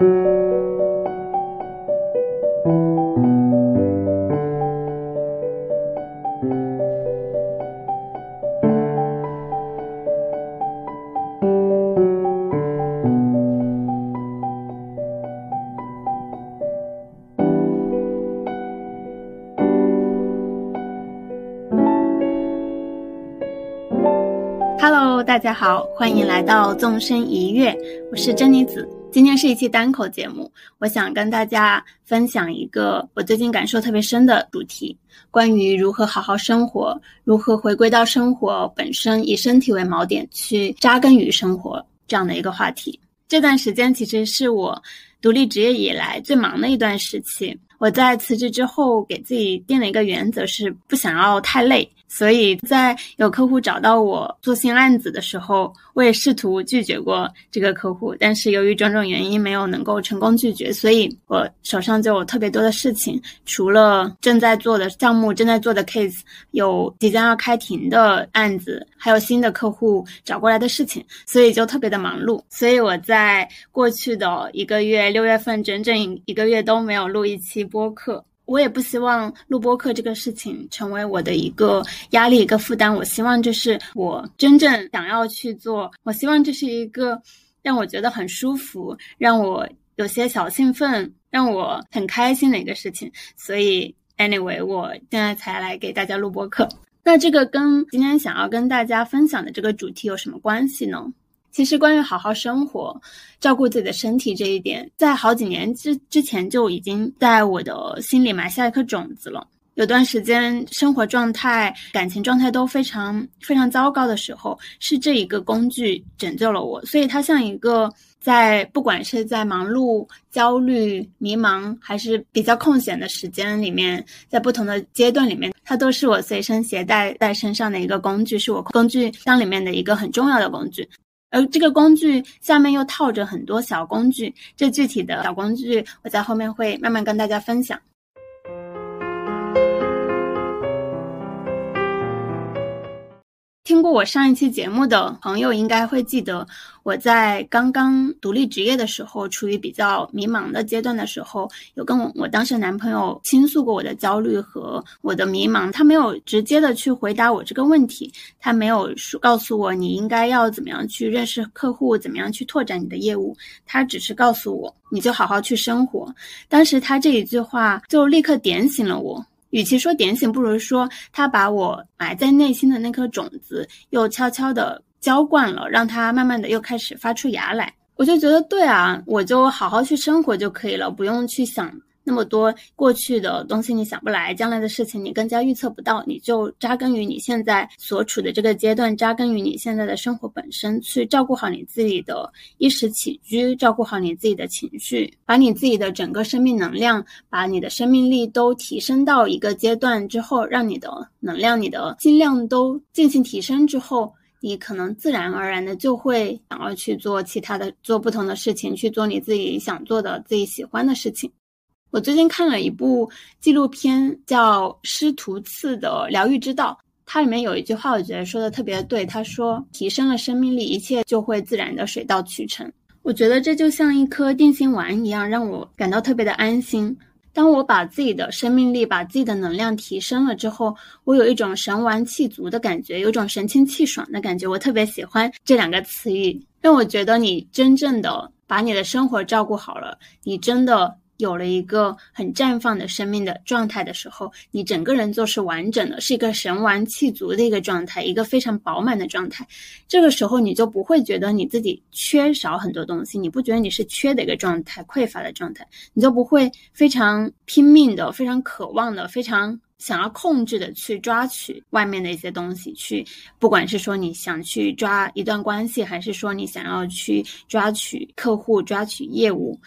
Hello，大家好，欢迎来到纵身一跃，我是珍妮子。今天是一期单口节目，我想跟大家分享一个我最近感受特别深的主题，关于如何好好生活，如何回归到生活本身，以身体为锚点去扎根于生活这样的一个话题。这段时间其实是我独立职业以来最忙的一段时期。我在辞职之后，给自己定了一个原则，是不想要太累。所以在有客户找到我做新案子的时候，我也试图拒绝过这个客户，但是由于种种原因没有能够成功拒绝，所以我手上就有特别多的事情，除了正在做的项目、正在做的 case，有即将要开庭的案子，还有新的客户找过来的事情，所以就特别的忙碌。所以我在过去的一个月，六月份整整一个月都没有录一期播客。我也不希望录播课这个事情成为我的一个压力、一个负担。我希望这是我真正想要去做。我希望这是一个让我觉得很舒服、让我有些小兴奋、让我很开心的一个事情。所以，anyway，我现在才来给大家录播课。那这个跟今天想要跟大家分享的这个主题有什么关系呢？其实，关于好好生活、照顾自己的身体这一点，在好几年之之前就已经在我的心里埋下一颗种子了。有段时间，生活状态、感情状态都非常非常糟糕的时候，是这一个工具拯救了我。所以，它像一个在不管是在忙碌、焦虑、迷茫，还是比较空闲的时间里面，在不同的阶段里面，它都是我随身携带在身上的一个工具，是我工具箱里面的一个很重要的工具。而这个工具下面又套着很多小工具，这具体的小工具，我在后面会慢慢跟大家分享。听过我上一期节目的朋友应该会记得，我在刚刚独立职业的时候，处于比较迷茫的阶段的时候，有跟我我当时男朋友倾诉过我的焦虑和我的迷茫。他没有直接的去回答我这个问题，他没有说告诉我你应该要怎么样去认识客户，怎么样去拓展你的业务。他只是告诉我，你就好好去生活。当时他这一句话就立刻点醒了我。与其说点醒，不如说他把我埋在内心的那颗种子又悄悄地浇灌了，让它慢慢的又开始发出芽来。我就觉得对啊，我就好好去生活就可以了，不用去想。那么多过去的东西你想不来，将来的事情你更加预测不到，你就扎根于你现在所处的这个阶段，扎根于你现在的生活本身，去照顾好你自己的衣食起居，照顾好你自己的情绪，把你自己的整个生命能量，把你的生命力都提升到一个阶段之后，让你的能量、你的尽量都进行提升之后，你可能自然而然的就会想要去做其他的、做不同的事情，去做你自己想做的、自己喜欢的事情。我最近看了一部纪录片，叫《师徒次的疗愈之道》，它里面有一句话，我觉得说的特别对。他说：“提升了生命力，一切就会自然的水到渠成。”我觉得这就像一颗定心丸一样，让我感到特别的安心。当我把自己的生命力、把自己的能量提升了之后，我有一种神完气足的感觉，有种神清气爽的感觉。我特别喜欢这两个词语，让我觉得你真正的把你的生活照顾好了，你真的。有了一个很绽放的生命的状态的时候，你整个人就是完整的，是一个神完气足的一个状态，一个非常饱满的状态。这个时候，你就不会觉得你自己缺少很多东西，你不觉得你是缺的一个状态、匮乏的状态，你就不会非常拼命的、非常渴望的、非常想要控制的去抓取外面的一些东西，去不管是说你想去抓一段关系，还是说你想要去抓取客户、抓取业务。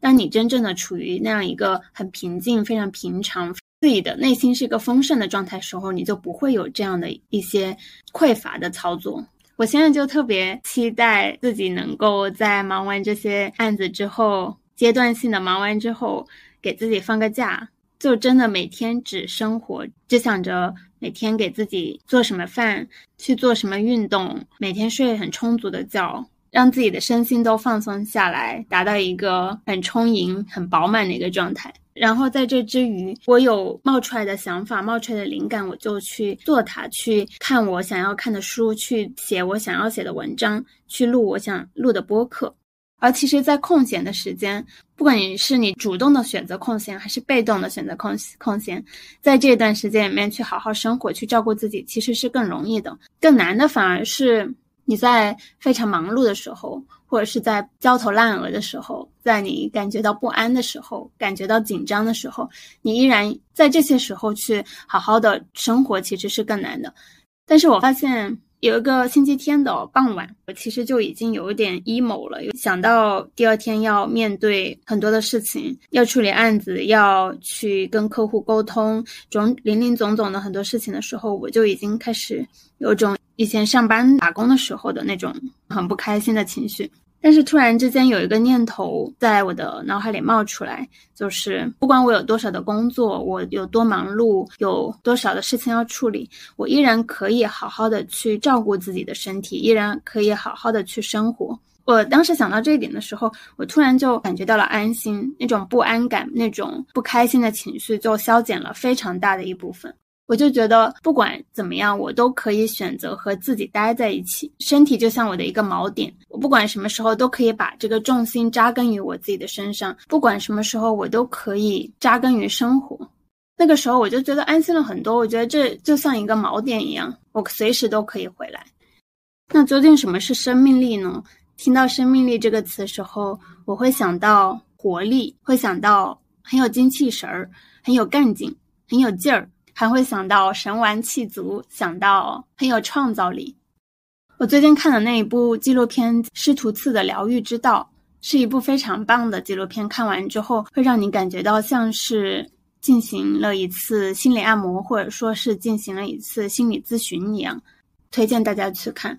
当你真正的处于那样一个很平静、非常平常、自己的内心是一个丰盛的状态时候，你就不会有这样的一些匮乏的操作。我现在就特别期待自己能够在忙完这些案子之后，阶段性的忙完之后，给自己放个假，就真的每天只生活，只想着每天给自己做什么饭，去做什么运动，每天睡很充足的觉。让自己的身心都放松下来，达到一个很充盈、很饱满的一个状态。然后在这之余，我有冒出来的想法、冒出来的灵感，我就去做它，去看我想要看的书，去写我想要写的文章，去录我想录的播客。而其实，在空闲的时间，不管你是你主动的选择空闲，还是被动的选择空空闲，在这段时间里面去好好生活，去照顾自己，其实是更容易的。更难的反而是你在非常忙碌的时候，或者是在焦头烂额的时候，在你感觉到不安的时候，感觉到紧张的时候，你依然在这些时候去好好的生活，其实是更难的。但是我发现。有一个星期天的傍晚，我其实就已经有一点 emo 了。想到第二天要面对很多的事情，要处理案子，要去跟客户沟通，种林林总总的很多事情的时候，我就已经开始有种以前上班打工的时候的那种很不开心的情绪。但是突然之间有一个念头在我的脑海里冒出来，就是不管我有多少的工作，我有多忙碌，有多少的事情要处理，我依然可以好好的去照顾自己的身体，依然可以好好的去生活。我当时想到这一点的时候，我突然就感觉到了安心，那种不安感、那种不开心的情绪就消减了非常大的一部分。我就觉得，不管怎么样，我都可以选择和自己待在一起。身体就像我的一个锚点，我不管什么时候都可以把这个重心扎根于我自己的身上。不管什么时候，我都可以扎根于生活。那个时候，我就觉得安心了很多。我觉得这就像一个锚点一样，我随时都可以回来。那究竟什么是生命力呢？听到“生命力”这个词的时候，我会想到活力，会想到很有精气神儿，很有干劲，很有劲儿。还会想到神完气足，想到很有创造力。我最近看的那一部纪录片《师徒次的疗愈之道》，是一部非常棒的纪录片。看完之后，会让你感觉到像是进行了一次心理按摩，或者说是进行了一次心理咨询一样。推荐大家去看。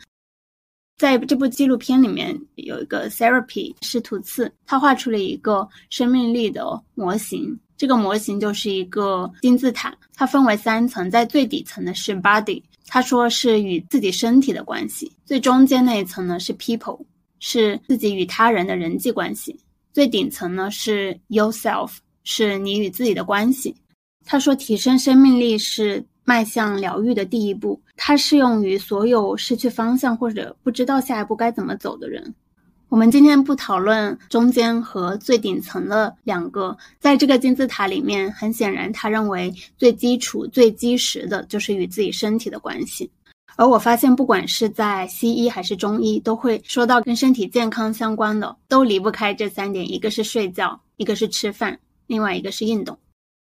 在这部纪录片里面，有一个 therapy 是图次，他画出了一个生命力的模型。这个模型就是一个金字塔，它分为三层，在最底层的是 body，他说是与自己身体的关系；最中间那一层呢是 people，是自己与他人的人际关系；最顶层呢是 yourself，是你与自己的关系。他说，提升生命力是迈向疗愈的第一步，它适用于所有失去方向或者不知道下一步该怎么走的人。我们今天不讨论中间和最顶层的两个，在这个金字塔里面，很显然，他认为最基础、最基石的就是与自己身体的关系。而我发现，不管是在西医还是中医，都会说到跟身体健康相关的，都离不开这三点：一个是睡觉，一个是吃饭，另外一个是运动。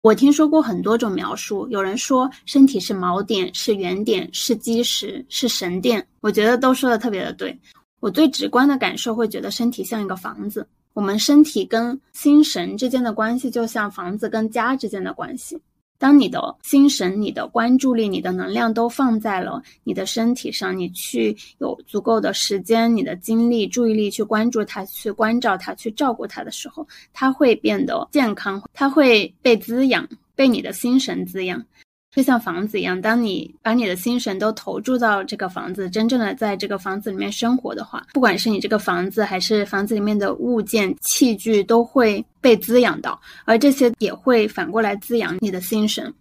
我听说过很多种描述，有人说身体是锚点，是原点，是基石，是神殿。我觉得都说的特别的对。我最直观的感受会觉得身体像一个房子，我们身体跟心神之间的关系就像房子跟家之间的关系。当你的心神、你的关注力、你的能量都放在了你的身体上，你去有足够的时间、你的精力、注意力去关注它、去关照它、去照顾它的时候，它会变得健康，它会被滋养，被你的心神滋养。就像房子一样，当你把你的心神都投注到这个房子，真正的在这个房子里面生活的话，不管是你这个房子还是房子里面的物件器具，都会被滋养到，而这些也会反过来滋养你的心神。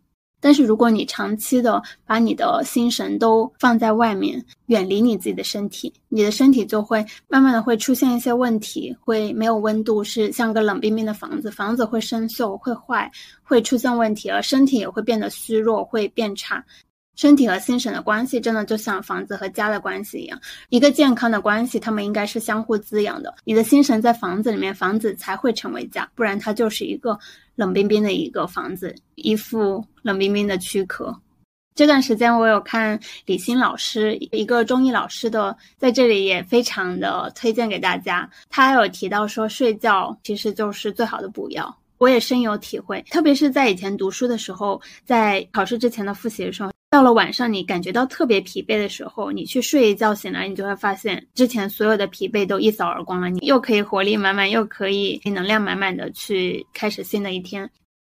但是，如果你长期的把你的心神都放在外面，远离你自己的身体，你的身体就会慢慢的会出现一些问题，会没有温度，是像个冷冰冰的房子，房子会生锈，会坏，会出现问题，而身体也会变得虚弱，会变差。身体和心神的关系，真的就像房子和家的关系一样，一个健康的关系，他们应该是相互滋养的。你的心神在房子里面，房子才会成为家，不然它就是一个冷冰冰的一个房子，一副冷冰冰的躯壳。这段时间我有看李欣老师一个中医老师的，在这里也非常的推荐给大家。他有提到说，睡觉其实就是最好的补药，我也深有体会。特别是在以前读书的时候，在考试之前的复习的时候。到了晚上，你感觉到特别疲惫的时候，你去睡一觉，醒来你就会发现之前所有的疲惫都一扫而光了。你又可以活力满满，又可以能量满满的去开始新的一天。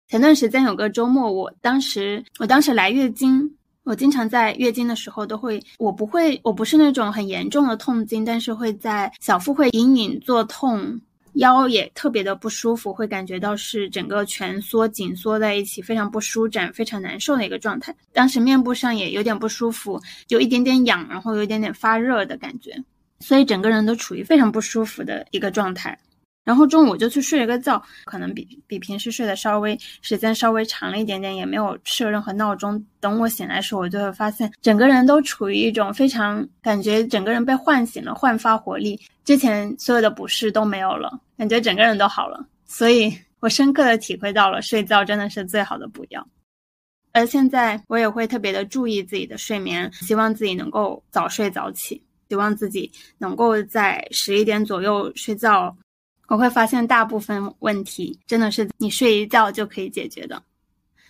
前段时间有个周末，我当时我当时来月经，我经常在月经的时候都会，我不会，我不是那种很严重的痛经，但是会在小腹会隐隐作痛，腰也特别的不舒服，会感觉到是整个蜷缩紧缩在一起，非常不舒展，非常难受的一个状态。当时面部上也有点不舒服，有一点点痒，然后有一点点发热的感觉，所以整个人都处于非常不舒服的一个状态。然后中午我就去睡了个觉，可能比比平时睡的稍微时间稍微长了一点点，也没有设任何闹钟。等我醒来的时候，我就会发现整个人都处于一种非常感觉整个人被唤醒了，焕发活力，之前所有的不适都没有了，感觉整个人都好了。所以我深刻的体会到了睡觉真的是最好的补药。而现在我也会特别的注意自己的睡眠，希望自己能够早睡早起，希望自己能够在十一点左右睡觉。我会发现大部分问题真的是你睡一觉就可以解决的，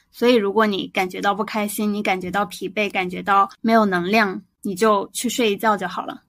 所以如果你感觉到不开心，你感觉到疲惫，感觉到没有能量，你就去睡一觉就好了。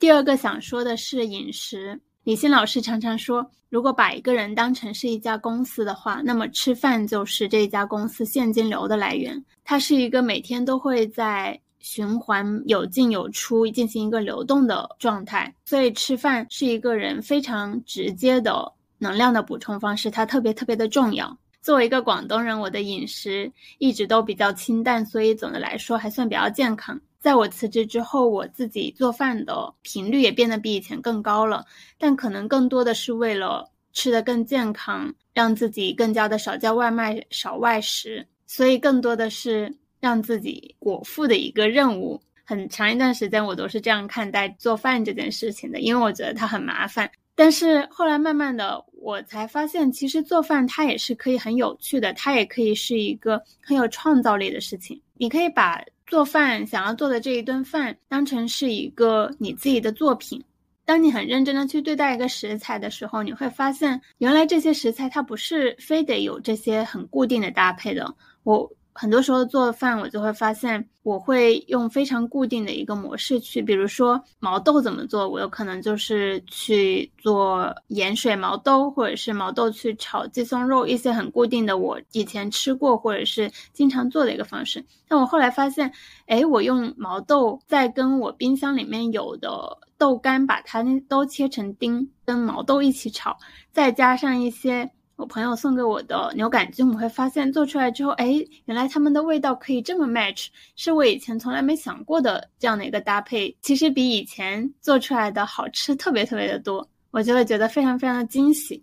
第二个想说的是饮食，李欣老师常常说，如果把一个人当成是一家公司的话，那么吃饭就是这家公司现金流的来源，它是一个每天都会在。循环有进有出，进行一个流动的状态，所以吃饭是一个人非常直接的能量的补充方式，它特别特别的重要。作为一个广东人，我的饮食一直都比较清淡，所以总的来说还算比较健康。在我辞职之后，我自己做饭的频率也变得比以前更高了，但可能更多的是为了吃得更健康，让自己更加的少叫外卖、少外食，所以更多的是。让自己果腹的一个任务，很长一段时间我都是这样看待做饭这件事情的，因为我觉得它很麻烦。但是后来慢慢的，我才发现，其实做饭它也是可以很有趣的，它也可以是一个很有创造力的事情。你可以把做饭想要做的这一顿饭当成是一个你自己的作品。当你很认真的去对待一个食材的时候，你会发现，原来这些食材它不是非得有这些很固定的搭配的。我。很多时候做饭，我就会发现，我会用非常固定的一个模式去，比如说毛豆怎么做，我有可能就是去做盐水毛豆，或者是毛豆去炒鸡胸肉，一些很固定的，我以前吃过或者是经常做的一个方式。但我后来发现，哎，我用毛豆再跟我冰箱里面有的豆干，把它都切成丁，跟毛豆一起炒，再加上一些。我朋友送给我的牛杆菌，我会发现做出来之后，哎，原来它们的味道可以这么 match，是我以前从来没想过的这样的一个搭配。其实比以前做出来的好吃特别特别的多，我就会觉得非常非常的惊喜。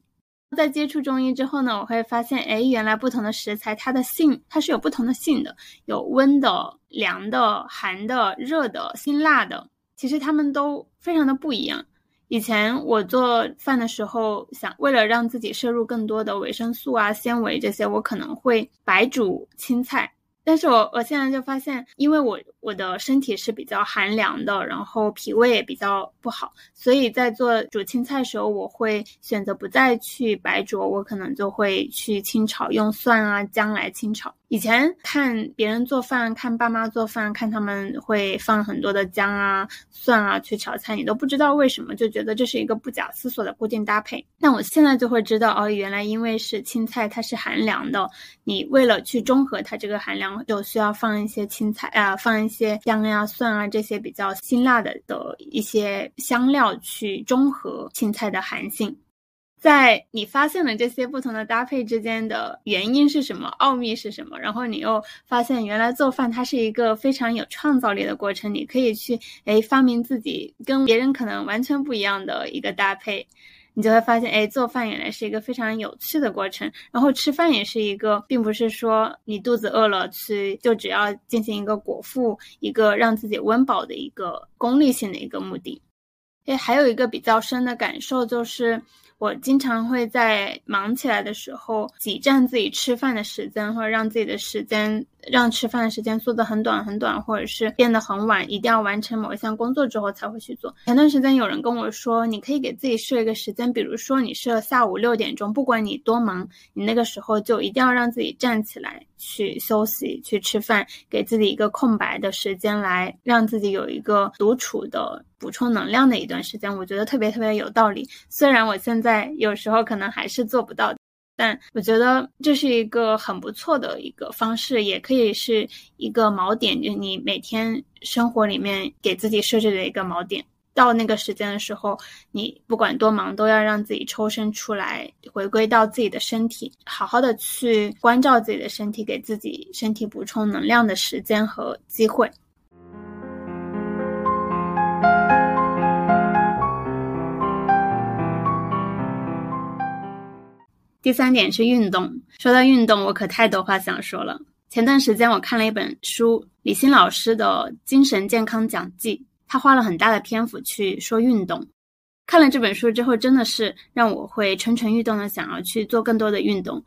在接触中医之后呢，我会发现，哎，原来不同的食材它的性它是有不同的性的，有温的、凉的、寒的、热的、辛辣的，其实它们都非常的不一样。以前我做饭的时候，想为了让自己摄入更多的维生素啊、纤维这些，我可能会白煮青菜。但是我我现在就发现，因为我我的身体是比较寒凉的，然后脾胃也比较不好，所以在做煮青菜的时候，我会选择不再去白灼，我可能就会去清炒，用蒜啊姜来清炒。以前看别人做饭，看爸妈做饭，看他们会放很多的姜啊、蒜啊去炒菜，你都不知道为什么，就觉得这是一个不假思索的固定搭配。那我现在就会知道，哦，原来因为是青菜，它是寒凉的，你为了去中和它这个寒凉，就需要放一些青菜啊，放一些姜呀、蒜啊这些比较辛辣的的一些香料去中和青菜的寒性。在你发现了这些不同的搭配之间的原因是什么，奥秘是什么，然后你又发现原来做饭它是一个非常有创造力的过程，你可以去哎发明自己跟别人可能完全不一样的一个搭配，你就会发现哎做饭原来是一个非常有趣的过程，然后吃饭也是一个，并不是说你肚子饿了去就只要进行一个果腹，一个让自己温饱的一个功利性的一个目的。哎，还有一个比较深的感受就是。我经常会在忙起来的时候挤占自己吃饭的时间，或者让自己的时间让吃饭的时间缩得很短很短，或者是变得很晚，一定要完成某一项工作之后才会去做。前段时间有人跟我说，你可以给自己设一个时间，比如说你设下午六点钟，不管你多忙，你那个时候就一定要让自己站起来去休息、去吃饭，给自己一个空白的时间，来让自己有一个独处的。补充能量的一段时间，我觉得特别特别有道理。虽然我现在有时候可能还是做不到，但我觉得这是一个很不错的一个方式，也可以是一个锚点，就是你每天生活里面给自己设置的一个锚点。到那个时间的时候，你不管多忙，都要让自己抽身出来，回归到自己的身体，好好的去关照自己的身体，给自己身体补充能量的时间和机会。第三点是运动。说到运动，我可太多话想说了。前段时间我看了一本书，李欣老师的《精神健康讲记》。他花了很大的篇幅去说运动，看了这本书之后，真的是让我会蠢蠢欲动的想要去做更多的运动。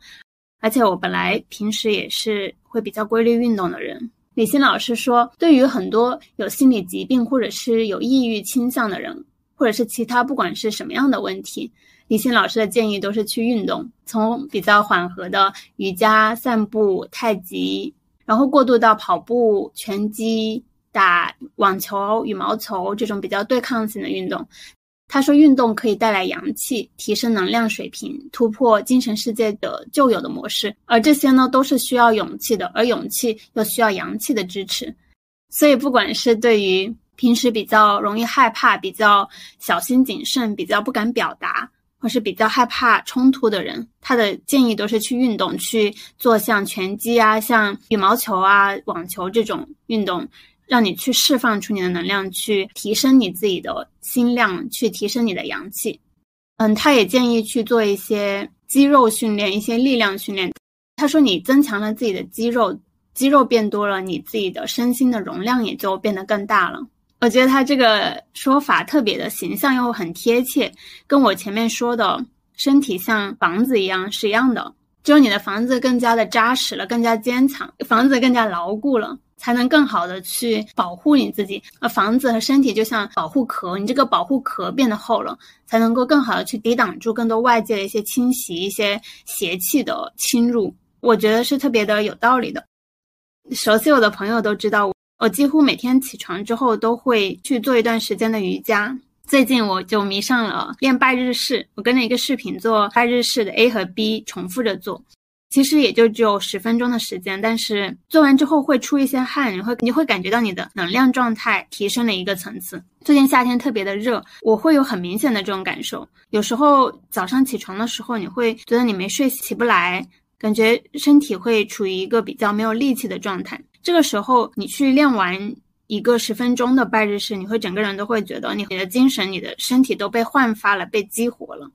而且我本来平时也是会比较规律运动的人。李欣老师说，对于很多有心理疾病或者是有抑郁倾向的人，或者是其他不管是什么样的问题，李欣老师的建议都是去运动，从比较缓和的瑜伽、散步、太极，然后过渡到跑步、拳击。打网球、羽毛球这种比较对抗性的运动，他说运动可以带来阳气，提升能量水平，突破精神世界的旧有的模式，而这些呢都是需要勇气的，而勇气又需要阳气的支持。所以，不管是对于平时比较容易害怕、比较小心谨慎、比较不敢表达，或是比较害怕冲突的人，他的建议都是去运动，去做像拳击啊、像羽毛球啊、网球这种运动。让你去释放出你的能量，去提升你自己的心量，去提升你的阳气。嗯，他也建议去做一些肌肉训练，一些力量训练。他说，你增强了自己的肌肉，肌肉变多了，你自己的身心的容量也就变得更大了。我觉得他这个说法特别的形象又很贴切，跟我前面说的身体像房子一样是一样的，只有你的房子更加的扎实了，更加坚强，房子更加牢固了。才能更好的去保护你自己，而房子和身体就像保护壳，你这个保护壳变得厚了，才能够更好的去抵挡住更多外界的一些侵袭、一些邪气的侵入。我觉得是特别的有道理的。熟悉我的朋友都知道，我几乎每天起床之后都会去做一段时间的瑜伽。最近我就迷上了练拜日式，我跟着一个视频做拜日式的 A 和 B，重复着做。其实也就只有十分钟的时间，但是做完之后会出一些汗，你会你会感觉到你的能量状态提升了一个层次。最近夏天特别的热，我会有很明显的这种感受。有时候早上起床的时候，你会觉得你没睡起不来，感觉身体会处于一个比较没有力气的状态。这个时候你去练完一个十分钟的拜日式，你会整个人都会觉得你你的精神、你的身体都被焕发了，被激活了。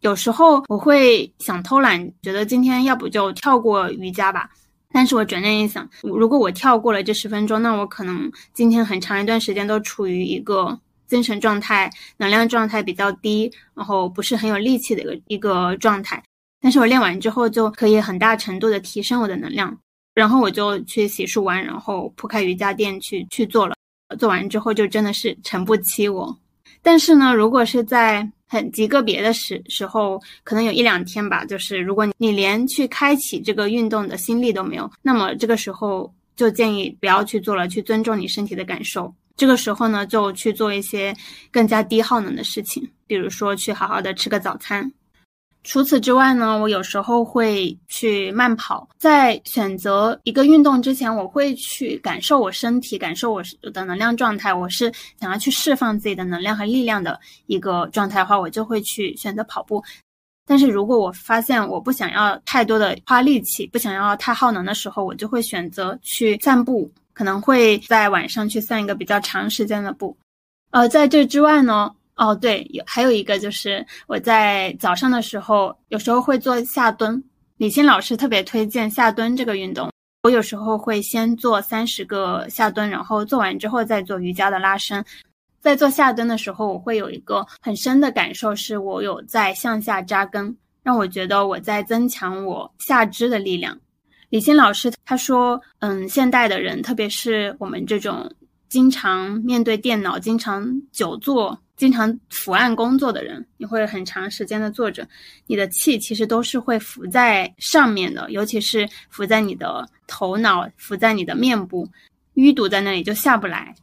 有时候我会想偷懒，觉得今天要不就跳过瑜伽吧。但是我转念一想，如果我跳过了这十分钟，那我可能今天很长一段时间都处于一个精神状态、能量状态比较低，然后不是很有力气的一个一个状态。但是我练完之后就可以很大程度的提升我的能量，然后我就去洗漱完，然后铺开瑜伽垫去去做了。做完之后就真的是诚不欺我。但是呢，如果是在很极个别的时时候，可能有一两天吧。就是如果你连去开启这个运动的心力都没有，那么这个时候就建议不要去做了，去尊重你身体的感受。这个时候呢，就去做一些更加低耗能的事情，比如说去好好的吃个早餐。除此之外呢，我有时候会去慢跑。在选择一个运动之前，我会去感受我身体，感受我的能量状态。我是想要去释放自己的能量和力量的一个状态的话，我就会去选择跑步。但是如果我发现我不想要太多的花力气，不想要太耗能的时候，我就会选择去散步，可能会在晚上去散一个比较长时间的步。呃，在这之外呢。哦，对，有还有一个就是我在早上的时候，有时候会做下蹲。李欣老师特别推荐下蹲这个运动。我有时候会先做三十个下蹲，然后做完之后再做瑜伽的拉伸。在做下蹲的时候，我会有一个很深的感受，是我有在向下扎根，让我觉得我在增强我下肢的力量。李欣老师他说，嗯，现代的人，特别是我们这种经常面对电脑、经常久坐。经常伏案工作的人，你会很长时间的坐着，你的气其实都是会浮在上面的，尤其是浮在你的头脑，浮在你的面部，淤堵在那里就下不来。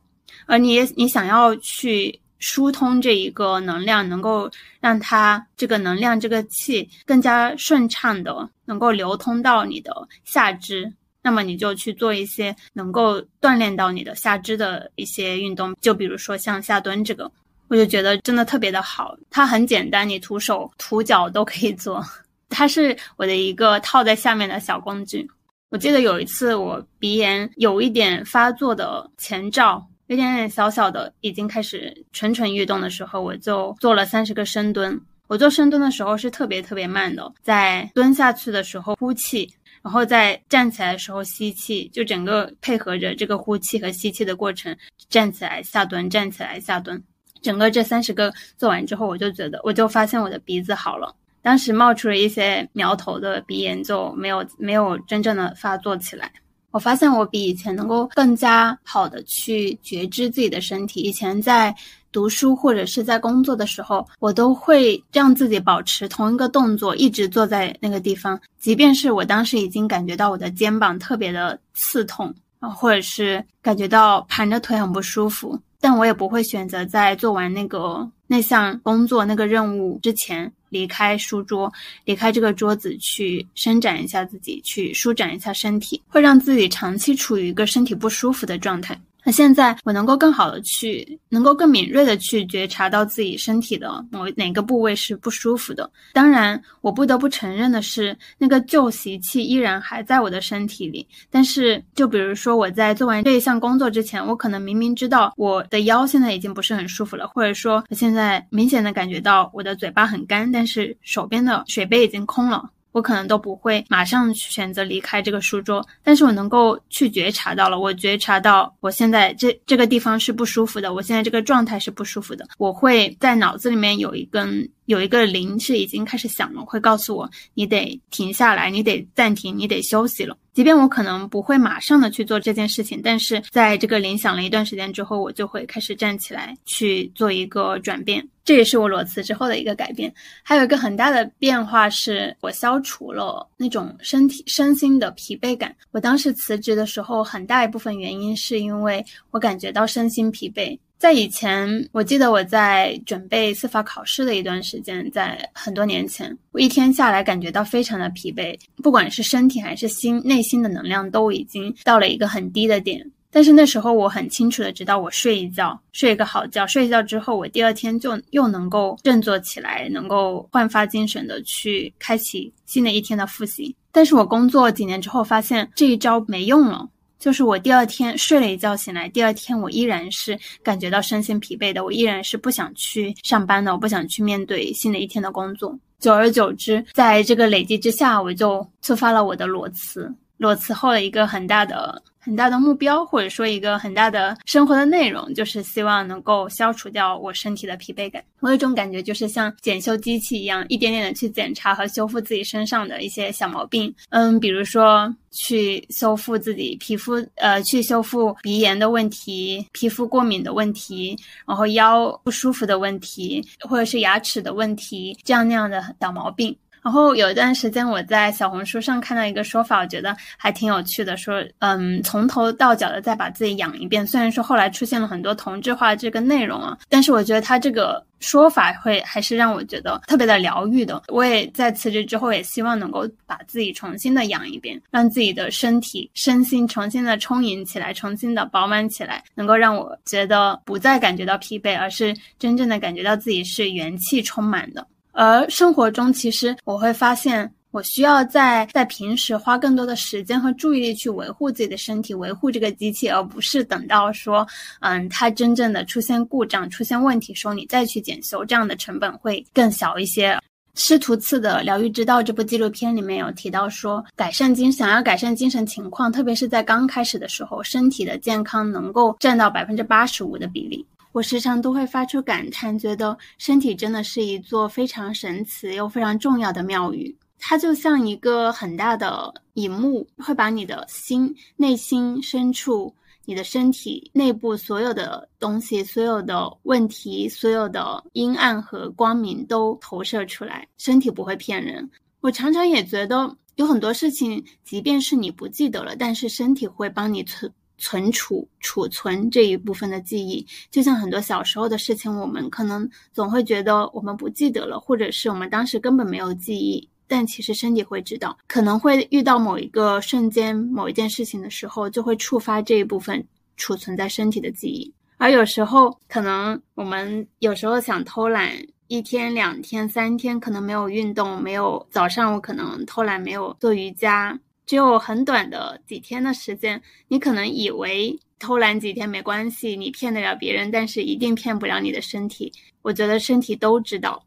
而你你想要去疏通这一个能量，能够让它这个能量这个气更加顺畅的能够流通到你的下肢。那么你就去做一些能够锻炼到你的下肢的一些运动，就比如说像下蹲这个，我就觉得真的特别的好。它很简单，你徒手徒脚都可以做。它是我的一个套在下面的小工具。我记得有一次我鼻炎有一点发作的前兆，有点点小小的已经开始蠢蠢欲动的时候，我就做了三十个深蹲。我做深蹲的时候是特别特别慢的，在蹲下去的时候呼气。然后在站起来的时候吸气，就整个配合着这个呼气和吸气的过程，站起来下蹲，站起来下蹲，整个这三十个做完之后，我就觉得，我就发现我的鼻子好了。当时冒出了一些苗头的鼻炎就没有没有真正的发作起来。我发现我比以前能够更加好的去觉知自己的身体。以前在读书或者是在工作的时候，我都会让自己保持同一个动作，一直坐在那个地方，即便是我当时已经感觉到我的肩膀特别的刺痛啊，或者是感觉到盘着腿很不舒服，但我也不会选择在做完那个那项工作那个任务之前离开书桌，离开这个桌子去伸展一下自己，去舒展一下身体，会让自己长期处于一个身体不舒服的状态。那现在我能够更好的去，能够更敏锐的去觉察到自己身体的某哪个部位是不舒服的。当然，我不得不承认的是，那个旧习气依然还在我的身体里。但是，就比如说我在做完这一项工作之前，我可能明明知道我的腰现在已经不是很舒服了，或者说我现在明显的感觉到我的嘴巴很干，但是手边的水杯已经空了。我可能都不会马上选择离开这个书桌，但是我能够去觉察到了，我觉察到我现在这这个地方是不舒服的，我现在这个状态是不舒服的，我会在脑子里面有一根有一个铃是已经开始响了，会告诉我你得停下来，你得暂停，你得休息了。即便我可能不会马上的去做这件事情，但是在这个铃响了一段时间之后，我就会开始站起来去做一个转变。这也是我裸辞之后的一个改变。还有一个很大的变化是，我消除了那种身体身心的疲惫感。我当时辞职的时候，很大一部分原因是因为我感觉到身心疲惫。在以前，我记得我在准备司法考试的一段时间，在很多年前，我一天下来感觉到非常的疲惫，不管是身体还是心，内心的能量都已经到了一个很低的点。但是那时候我很清楚的知道，我睡一觉，睡一个好觉，睡一觉之后，我第二天就又能够振作起来，能够焕发精神的去开启新的一天的复习。但是我工作几年之后，发现这一招没用了。就是我第二天睡了一觉醒来，第二天我依然是感觉到身心疲惫的，我依然是不想去上班的，我不想去面对新的一天的工作。久而久之，在这个累积之下，我就触发了我的裸辞。裸辞后的一个很大的。很大的目标，或者说一个很大的生活的内容，就是希望能够消除掉我身体的疲惫感。我有一种感觉，就是像检修机器一样，一点点的去检查和修复自己身上的一些小毛病。嗯，比如说去修复自己皮肤，呃，去修复鼻炎的问题、皮肤过敏的问题，然后腰不舒服的问题，或者是牙齿的问题，这样那样的小毛病。然后有一段时间，我在小红书上看到一个说法，我觉得还挺有趣的，说，嗯，从头到脚的再把自己养一遍。虽然说后来出现了很多同质化这个内容啊，但是我觉得他这个说法会还是让我觉得特别的疗愈的。我也在辞职之后，也希望能够把自己重新的养一遍，让自己的身体、身心重新的充盈起来，重新的饱满起来，能够让我觉得不再感觉到疲惫，而是真正的感觉到自己是元气充满的。而生活中，其实我会发现，我需要在在平时花更多的时间和注意力去维护自己的身体，维护这个机器，而不是等到说，嗯，它真正的出现故障、出现问题时候，你再去检修，这样的成本会更小一些。师徒次的疗愈之道这部纪录片里面有提到说，改善精想要改善精神情况，特别是在刚开始的时候，身体的健康能够占到百分之八十五的比例。我时常都会发出感叹，觉得身体真的是一座非常神奇又非常重要的庙宇。它就像一个很大的荧幕，会把你的心、内心深处、你的身体内部所有的东西、所有的问题、所有的阴暗和光明都投射出来。身体不会骗人。我常常也觉得有很多事情，即便是你不记得了，但是身体会帮你存。存储、储存这一部分的记忆。就像很多小时候的事情，我们可能总会觉得我们不记得了，或者是我们当时根本没有记忆。但其实身体会知道，可能会遇到某一个瞬间、某一件事情的时候，就会触发这一部分储存在身体的记忆。而有时候，可能我们有时候想偷懒，一天、两天、三天，可能没有运动，没有早上我可能偷懒没有做瑜伽，只有很短的几天的时间，你可能以为偷懒几天没关系，你骗得了别人，但是一定骗不了你的身体。我觉得身体都知道。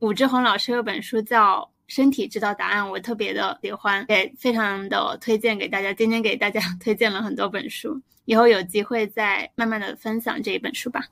武志红老师有本书叫。身体知道答案，我特别的喜欢，也非常的推荐给大家。今天给大家 推荐了很多本书，以后有机会再慢慢的分享这一本书吧。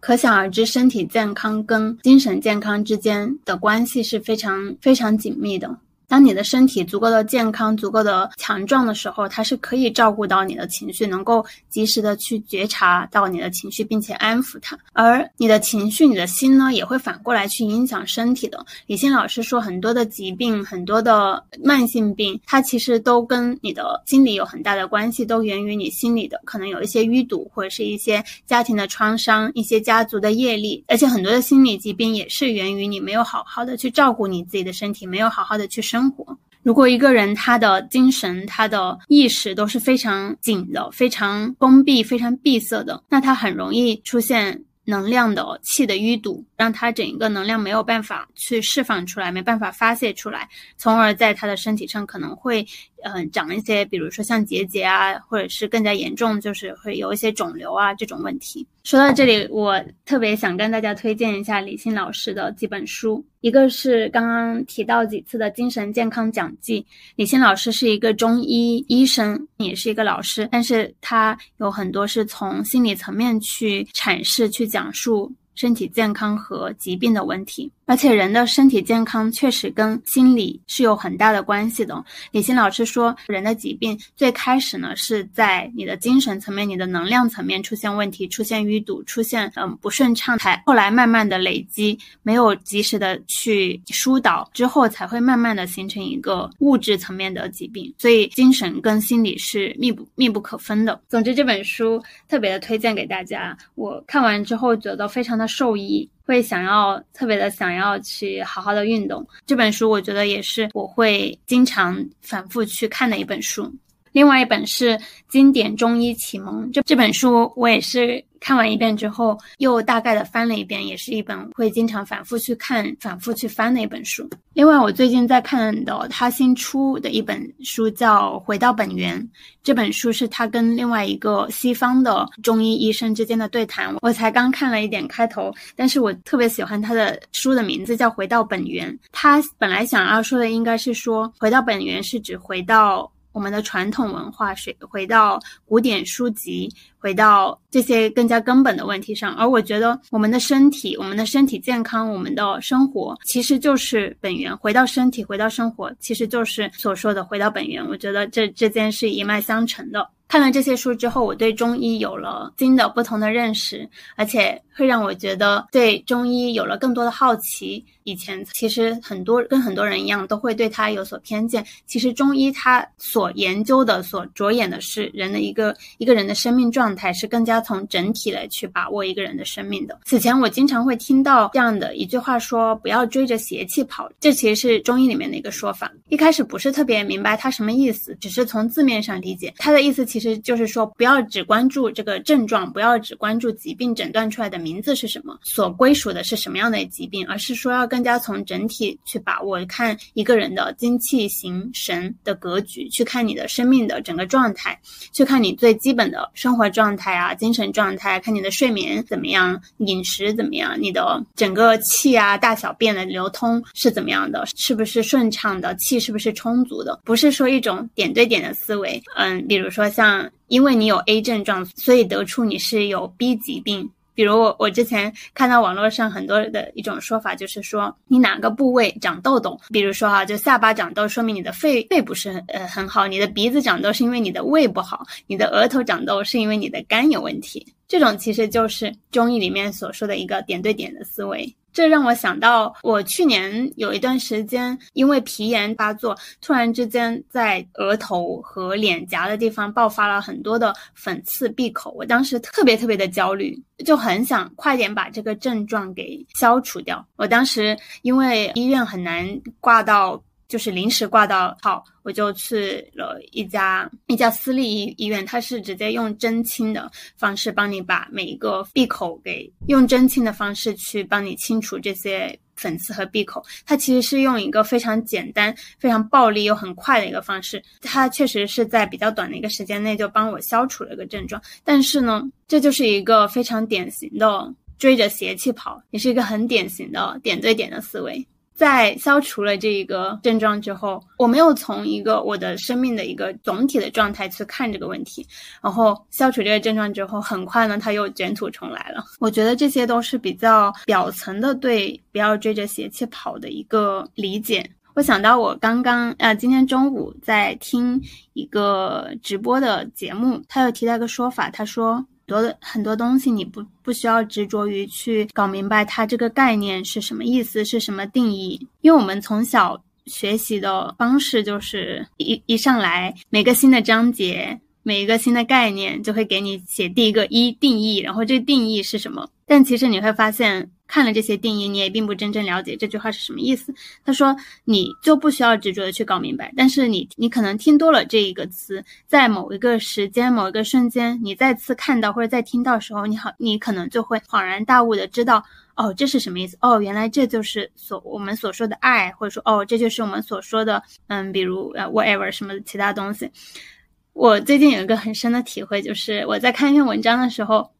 可想而知，身体健康跟精神健康之间的关系是非常非常紧密的。当你的身体足够的健康、足够的强壮的时候，它是可以照顾到你的情绪，能够及时的去觉察到你的情绪，并且安抚它。而你的情绪、你的心呢，也会反过来去影响身体的。李欣老师说，很多的疾病、很多的慢性病，它其实都跟你的心理有很大的关系，都源于你心里的可能有一些淤堵，或者是一些家庭的创伤、一些家族的业力。而且很多的心理疾病也是源于你没有好好的去照顾你自己的身体，没有好好的去生。生活，如果一个人他的精神、他的意识都是非常紧的、非常封闭、非常闭塞的，那他很容易出现能量的气的淤堵，让他整一个能量没有办法去释放出来，没办法发泄出来，从而在他的身体上可能会。嗯，长一些，比如说像结节啊，或者是更加严重，就是会有一些肿瘤啊这种问题。说到这里，我特别想跟大家推荐一下李欣老师的几本书，一个是刚刚提到几次的《精神健康讲记》。李欣老师是一个中医医生，也是一个老师，但是他有很多是从心理层面去阐释、去讲述身体健康和疾病的问题。而且人的身体健康确实跟心理是有很大的关系的。李欣老师说，人的疾病最开始呢是在你的精神层面、你的能量层面出现问题、出现淤堵、出现嗯不顺畅，才后来慢慢的累积，没有及时的去疏导之后，才会慢慢的形成一个物质层面的疾病。所以精神跟心理是密不密不可分的。总之这本书特别的推荐给大家，我看完之后觉得非常的受益。会想要特别的想要去好好的运动，这本书我觉得也是我会经常反复去看的一本书。另外一本是《经典中医启蒙》，这这本书我也是。看完一遍之后，又大概的翻了一遍，也是一本会经常反复去看、反复去翻的一本书。另外，我最近在看的他新出的一本书叫《回到本源》，这本书是他跟另外一个西方的中医医生之间的对谈。我才刚看了一点开头，但是我特别喜欢他的书的名字叫《回到本源》。他本来想要说的应该是说，回到本源是指回到我们的传统文化，水回到古典书籍。回到这些更加根本的问题上，而我觉得我们的身体、我们的身体健康、我们的生活，其实就是本源。回到身体，回到生活，其实就是所说的回到本源。我觉得这这件是一脉相承的。看了这些书之后，我对中医有了新的、不同的认识，而且会让我觉得对中医有了更多的好奇。以前其实很多跟很多人一样，都会对它有所偏见。其实中医它所研究的、所着眼的是人的一个一个人的生命状。态是更加从整体来去把握一个人的生命的。此前我经常会听到这样的一句话说：“不要追着邪气跑。”这其实是中医里面的一个说法。一开始不是特别明白它什么意思，只是从字面上理解，它的意思其其实就是说，不要只关注这个症状，不要只关注疾病诊断出来的名字是什么，所归属的是什么样的疾病，而是说要更加从整体去把握，看一个人的精气形神的格局，去看你的生命的整个状态，去看你最基本的生活。状态啊，精神状态，看你的睡眠怎么样，饮食怎么样，你的整个气啊、大小便的流通是怎么样的，是不是顺畅的，气是不是充足的？不是说一种点对点的思维，嗯，比如说像嗯因为你有 A 症状，所以得出你是有 B 疾病。比如我我之前看到网络上很多的一种说法，就是说你哪个部位长痘痘，比如说哈，就下巴长痘，说明你的肺肺不是呃很好；你的鼻子长痘是因为你的胃不好；你的额头长痘是因为你的肝有问题。这种其实就是中医里面所说的一个点对点的思维。这让我想到，我去年有一段时间因为皮炎发作，突然之间在额头和脸颊的地方爆发了很多的粉刺、闭口。我当时特别特别的焦虑，就很想快点把这个症状给消除掉。我当时因为医院很难挂到。就是临时挂到号，我就去了一家一家私立医医院，它是直接用针清的方式帮你把每一个闭口给用针清的方式去帮你清除这些粉刺和闭口。它其实是用一个非常简单、非常暴力又很快的一个方式，它确实是在比较短的一个时间内就帮我消除了一个症状。但是呢，这就是一个非常典型的追着邪气跑，也是一个很典型的点对点的思维。在消除了这一个症状之后，我没有从一个我的生命的一个总体的状态去看这个问题。然后消除这个症状之后，很快呢，它又卷土重来了。我觉得这些都是比较表层的对不要追着邪气跑的一个理解。我想到我刚刚呃，今天中午在听一个直播的节目，他有提到一个说法，他说。多的很多东西，你不不需要执着于去搞明白它这个概念是什么意思，是什么定义，因为我们从小学习的方式就是一一上来每个新的章节。每一个新的概念就会给你写第一个一定义，然后这定义是什么？但其实你会发现，看了这些定义，你也并不真正了解这句话是什么意思。他说，你就不需要执着的去搞明白，但是你你可能听多了这一个词，在某一个时间、某一个瞬间，你再次看到或者再听到时候，你好，你可能就会恍然大悟的知道，哦，这是什么意思？哦，原来这就是所我们所说的爱，或者说，哦，这就是我们所说的，嗯，比如呃，whatever 什么其他东西。我最近有一个很深的体会，就是我在看一篇文章的时候，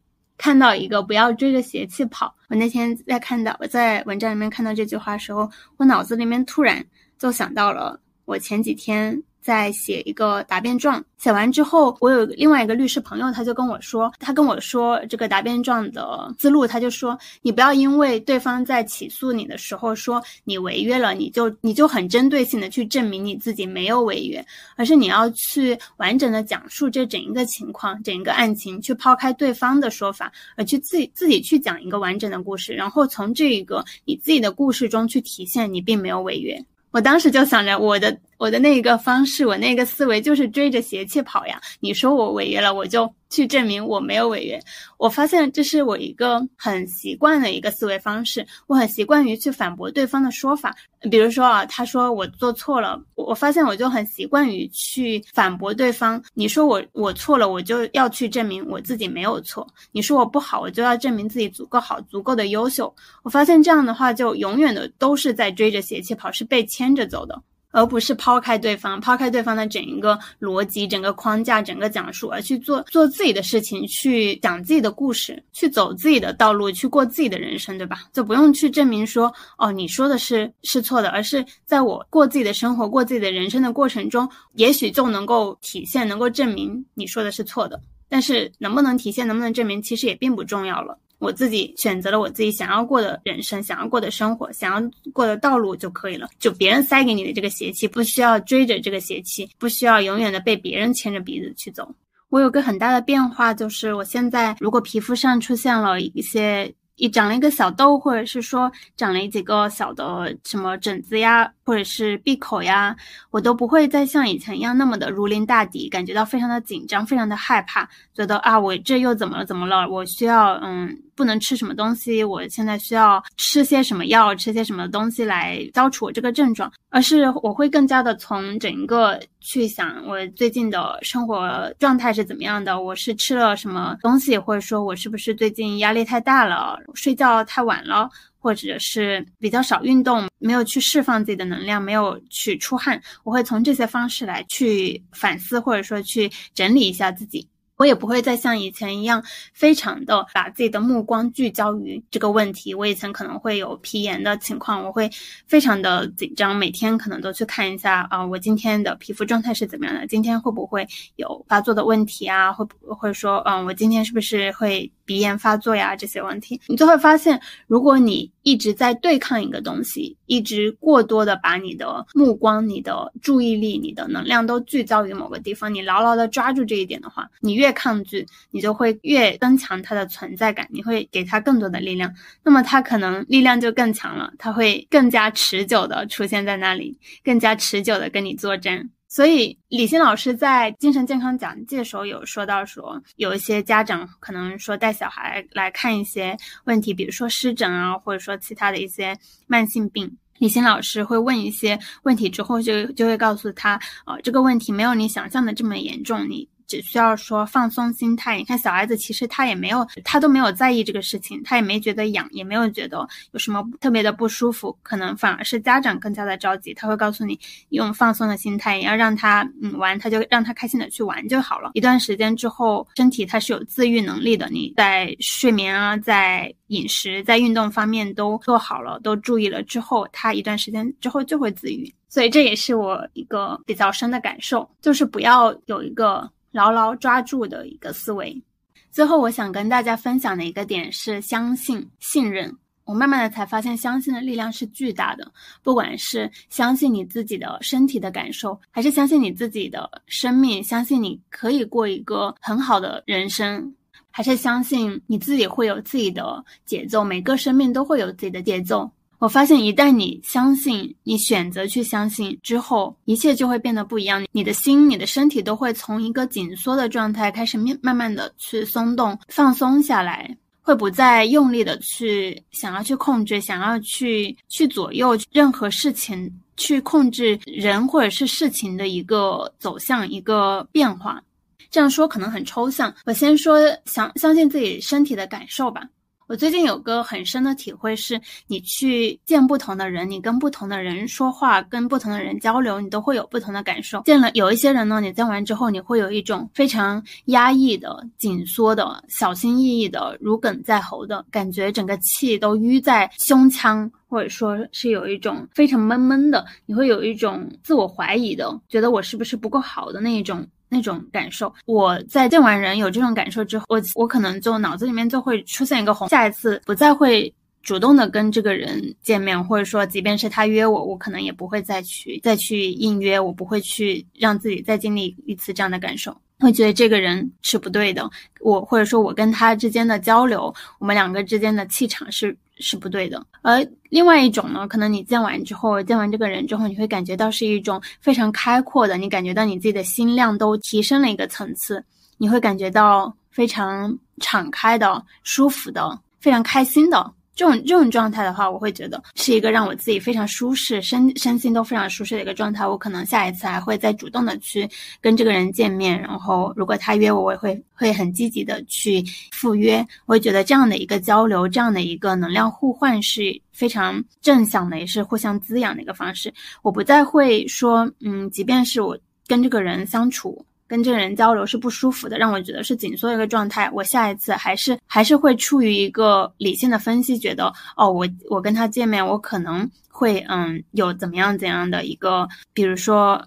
看到一个“不要追着邪气跑”。我那天在看到我在文章里面看到这句话的时候，我脑子里面突然就想到了我前几天。在写一个答辩状，写完之后，我有另外一个律师朋友，他就跟我说，他跟我说这个答辩状的思路，他就说，你不要因为对方在起诉你的时候说你违约了，你就你就很针对性的去证明你自己没有违约，而是你要去完整的讲述这整一个情况，整一个案情，去抛开对方的说法，而去自己自己去讲一个完整的故事，然后从这一个你自己的故事中去体现你并没有违约。我当时就想着，我的我的那个方式，我那个思维就是追着邪气跑呀。你说我违约了，我就去证明我没有违约。我发现这是我一个很习惯的一个思维方式，我很习惯于去反驳对方的说法。比如说啊，他说我做错了，我发现我就很习惯于去反驳对方。你说我我错了，我就要去证明我自己没有错。你说我不好，我就要证明自己足够好，足够的优秀。我发现这样的话，就永远的都是在追着邪气跑，是被牵着走的。而不是抛开对方，抛开对方的整一个逻辑、整个框架、整个讲述，而去做做自己的事情，去讲自己的故事，去走自己的道路，去过自己的人生，对吧？就不用去证明说，哦，你说的是是错的，而是在我过自己的生活、过自己的人生的过程中，也许就能够体现、能够证明你说的是错的。但是能不能体现、能不能证明，其实也并不重要了。我自己选择了我自己想要过的人生，想要过的生活，想要过的道路就可以了。就别人塞给你的这个邪气，不需要追着这个邪气，不需要永远的被别人牵着鼻子去走。我有个很大的变化，就是我现在如果皮肤上出现了一些。一长了一个小痘，或者是说长了几个小的什么疹子呀，或者是闭口呀，我都不会再像以前一样那么的如临大敌，感觉到非常的紧张，非常的害怕，觉得啊，我这又怎么了？怎么了？我需要嗯。不能吃什么东西，我现在需要吃些什么药，吃些什么东西来消除我这个症状，而是我会更加的从整个去想我最近的生活状态是怎么样的，我是吃了什么东西，或者说我是不是最近压力太大了，睡觉太晚了，或者是比较少运动，没有去释放自己的能量，没有去出汗，我会从这些方式来去反思，或者说去整理一下自己。我也不会再像以前一样，非常的把自己的目光聚焦于这个问题。我以前可能会有皮炎的情况，我会非常的紧张，每天可能都去看一下啊，我今天的皮肤状态是怎么样的？今天会不会有发作的问题啊？会不会说，嗯，我今天是不是会？鼻炎发作呀这些问题。你就会发现，如果你一直在对抗一个东西，一直过多的把你的目光、你的注意力、你的能量都聚焦于某个地方，你牢牢的抓住这一点的话，你越抗拒，你就会越增强它的存在感，你会给它更多的力量，那么它可能力量就更强了，它会更加持久的出现在那里，更加持久的跟你作战。所以，李欣老师在精神健康讲解的时候有说到，说有一些家长可能说带小孩来看一些问题，比如说湿疹啊，或者说其他的一些慢性病。李欣老师会问一些问题之后，就就会告诉他，呃，这个问题没有你想象的这么严重，你。只需要说放松心态，你看小孩子其实他也没有，他都没有在意这个事情，他也没觉得痒，也没有觉得有什么特别的不舒服，可能反而是家长更加的着急，他会告诉你用放松的心态，你要让他嗯玩，他就让他开心的去玩就好了。一段时间之后，身体它是有自愈能力的，你在睡眠啊，在饮食、在运动方面都做好了，都注意了之后，他一段时间之后就会自愈。所以这也是我一个比较深的感受，就是不要有一个。牢牢抓住的一个思维。最后，我想跟大家分享的一个点是相信、信任。我慢慢的才发现，相信的力量是巨大的。不管是相信你自己的身体的感受，还是相信你自己的生命，相信你可以过一个很好的人生，还是相信你自己会有自己的节奏。每个生命都会有自己的节奏。我发现，一旦你相信，你选择去相信之后，一切就会变得不一样。你的心、你的身体都会从一个紧缩的状态开始慢慢慢的去松动、放松下来，会不再用力的去想要去控制、想要去去左右任何事情，去控制人或者是事情的一个走向、一个变化。这样说可能很抽象，我先说相相信自己身体的感受吧。我最近有个很深的体会，是你去见不同的人，你跟不同的人说话，跟不同的人交流，你都会有不同的感受。见了有一些人呢，你见完之后，你会有一种非常压抑的、紧缩的、小心翼翼的、如鲠在喉的感觉，整个气都淤在胸腔，或者说是有一种非常闷闷的，你会有一种自我怀疑的，觉得我是不是不够好的那一种。那种感受，我在见完人有这种感受之后，我我可能就脑子里面就会出现一个红，下一次不再会主动的跟这个人见面，或者说，即便是他约我，我可能也不会再去再去应约，我不会去让自己再经历一次这样的感受，会觉得这个人是不对的，我或者说我跟他之间的交流，我们两个之间的气场是。是不对的，而另外一种呢，可能你见完之后，见完这个人之后，你会感觉到是一种非常开阔的，你感觉到你自己的心量都提升了一个层次，你会感觉到非常敞开的、舒服的、非常开心的。这种这种状态的话，我会觉得是一个让我自己非常舒适、身身心都非常舒适的一个状态。我可能下一次还会再主动的去跟这个人见面，然后如果他约我，我也会会很积极的去赴约。我会觉得这样的一个交流，这样的一个能量互换是非常正向的，也是互相滋养的一个方式。我不再会说，嗯，即便是我跟这个人相处。跟这个人交流是不舒服的，让我觉得是紧缩一个状态。我下一次还是还是会出于一个理性的分析，觉得哦，我我跟他见面，我可能会嗯有怎么样怎样的一个，比如说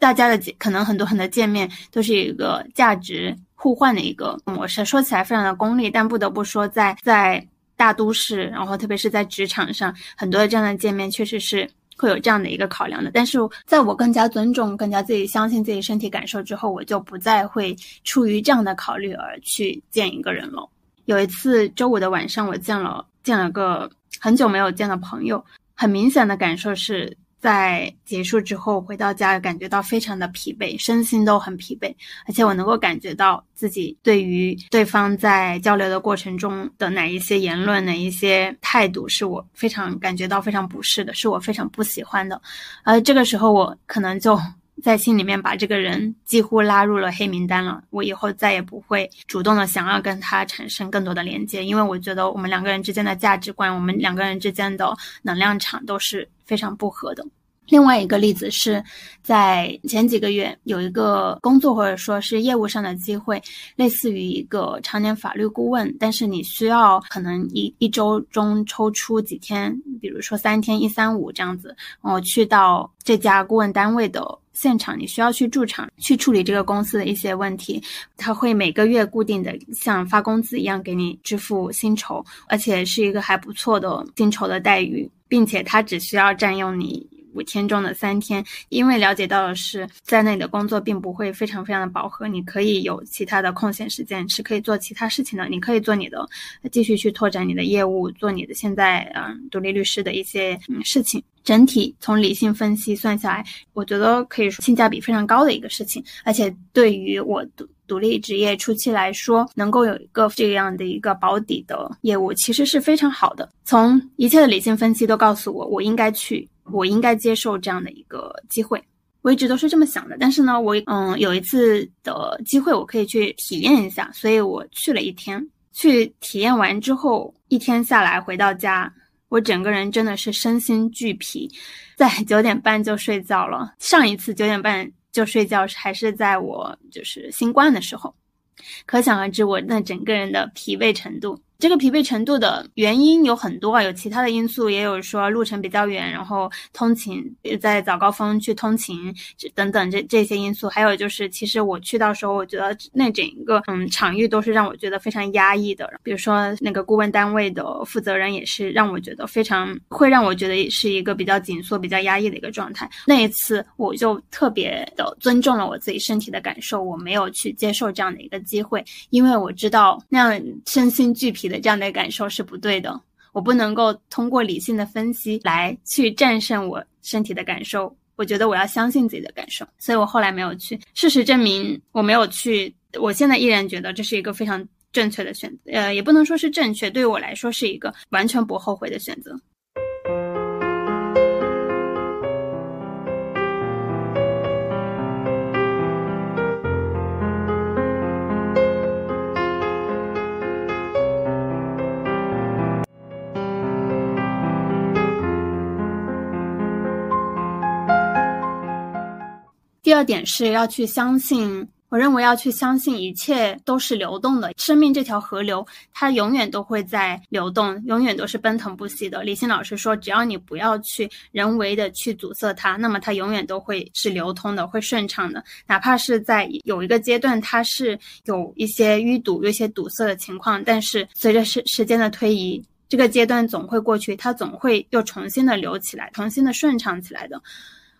大家的可能很多很多见面都是一个价值互换的一个模式。说起来非常的功利，但不得不说，在在大都市，然后特别是在职场上，很多的这样的见面确实是。会有这样的一个考量的，但是在我更加尊重、更加自己相信自己身体感受之后，我就不再会出于这样的考虑而去见一个人了。有一次周五的晚上，我见了见了个很久没有见的朋友，很明显的感受是。在结束之后回到家，感觉到非常的疲惫，身心都很疲惫，而且我能够感觉到自己对于对方在交流的过程中的哪一些言论、哪一些态度，是我非常感觉到非常不适的，是我非常不喜欢的。而这个时候，我可能就。在心里面把这个人几乎拉入了黑名单了，我以后再也不会主动的想要跟他产生更多的连接，因为我觉得我们两个人之间的价值观，我们两个人之间的能量场都是非常不合的。另外一个例子是在前几个月有一个工作或者说是业务上的机会，类似于一个常年法律顾问，但是你需要可能一一周中抽出几天，比如说三天一三五这样子，然后去到这家顾问单位的。现场，你需要去驻场去处理这个公司的一些问题。他会每个月固定的像发工资一样给你支付薪酬，而且是一个还不错的薪酬的待遇，并且它只需要占用你。五天中的三天，因为了解到的是，在那里的工作并不会非常非常的饱和，你可以有其他的空闲时间，是可以做其他事情的。你可以做你的，继续去拓展你的业务，做你的现在嗯独立律师的一些嗯事情。整体从理性分析算下来，我觉得可以说性价比非常高的一个事情，而且对于我独独立职业初期来说，能够有一个这样的一个保底的业务，其实是非常好的。从一切的理性分析都告诉我，我应该去。我应该接受这样的一个机会，我一直都是这么想的。但是呢，我嗯有一次的机会，我可以去体验一下，所以我去了一天。去体验完之后，一天下来回到家，我整个人真的是身心俱疲，在九点半就睡觉了。上一次九点半就睡觉还是在我就是新冠的时候，可想而知我那整个人的疲惫程度。这个疲惫程度的原因有很多，有其他的因素，也有说路程比较远，然后通勤在早高峰去通勤等等这这些因素，还有就是其实我去到时候，我觉得那整个嗯场域都是让我觉得非常压抑的。比如说那个顾问单位的负责人也是让我觉得非常会让我觉得是一个比较紧缩、比较压抑的一个状态。那一次我就特别的尊重了我自己身体的感受，我没有去接受这样的一个机会，因为我知道那样身心俱疲。的这样的感受是不对的，我不能够通过理性的分析来去战胜我身体的感受。我觉得我要相信自己的感受，所以我后来没有去。事实证明我没有去，我现在依然觉得这是一个非常正确的选择。呃，也不能说是正确，对于我来说是一个完全不后悔的选择。第二点是要去相信，我认为要去相信一切都是流动的，生命这条河流它永远都会在流动，永远都是奔腾不息的。李欣老师说，只要你不要去人为的去阻塞它，那么它永远都会是流通的，会顺畅的。哪怕是在有一个阶段它是有一些淤堵、有一些堵塞的情况，但是随着时时间的推移，这个阶段总会过去，它总会又重新的流起来，重新的顺畅起来的。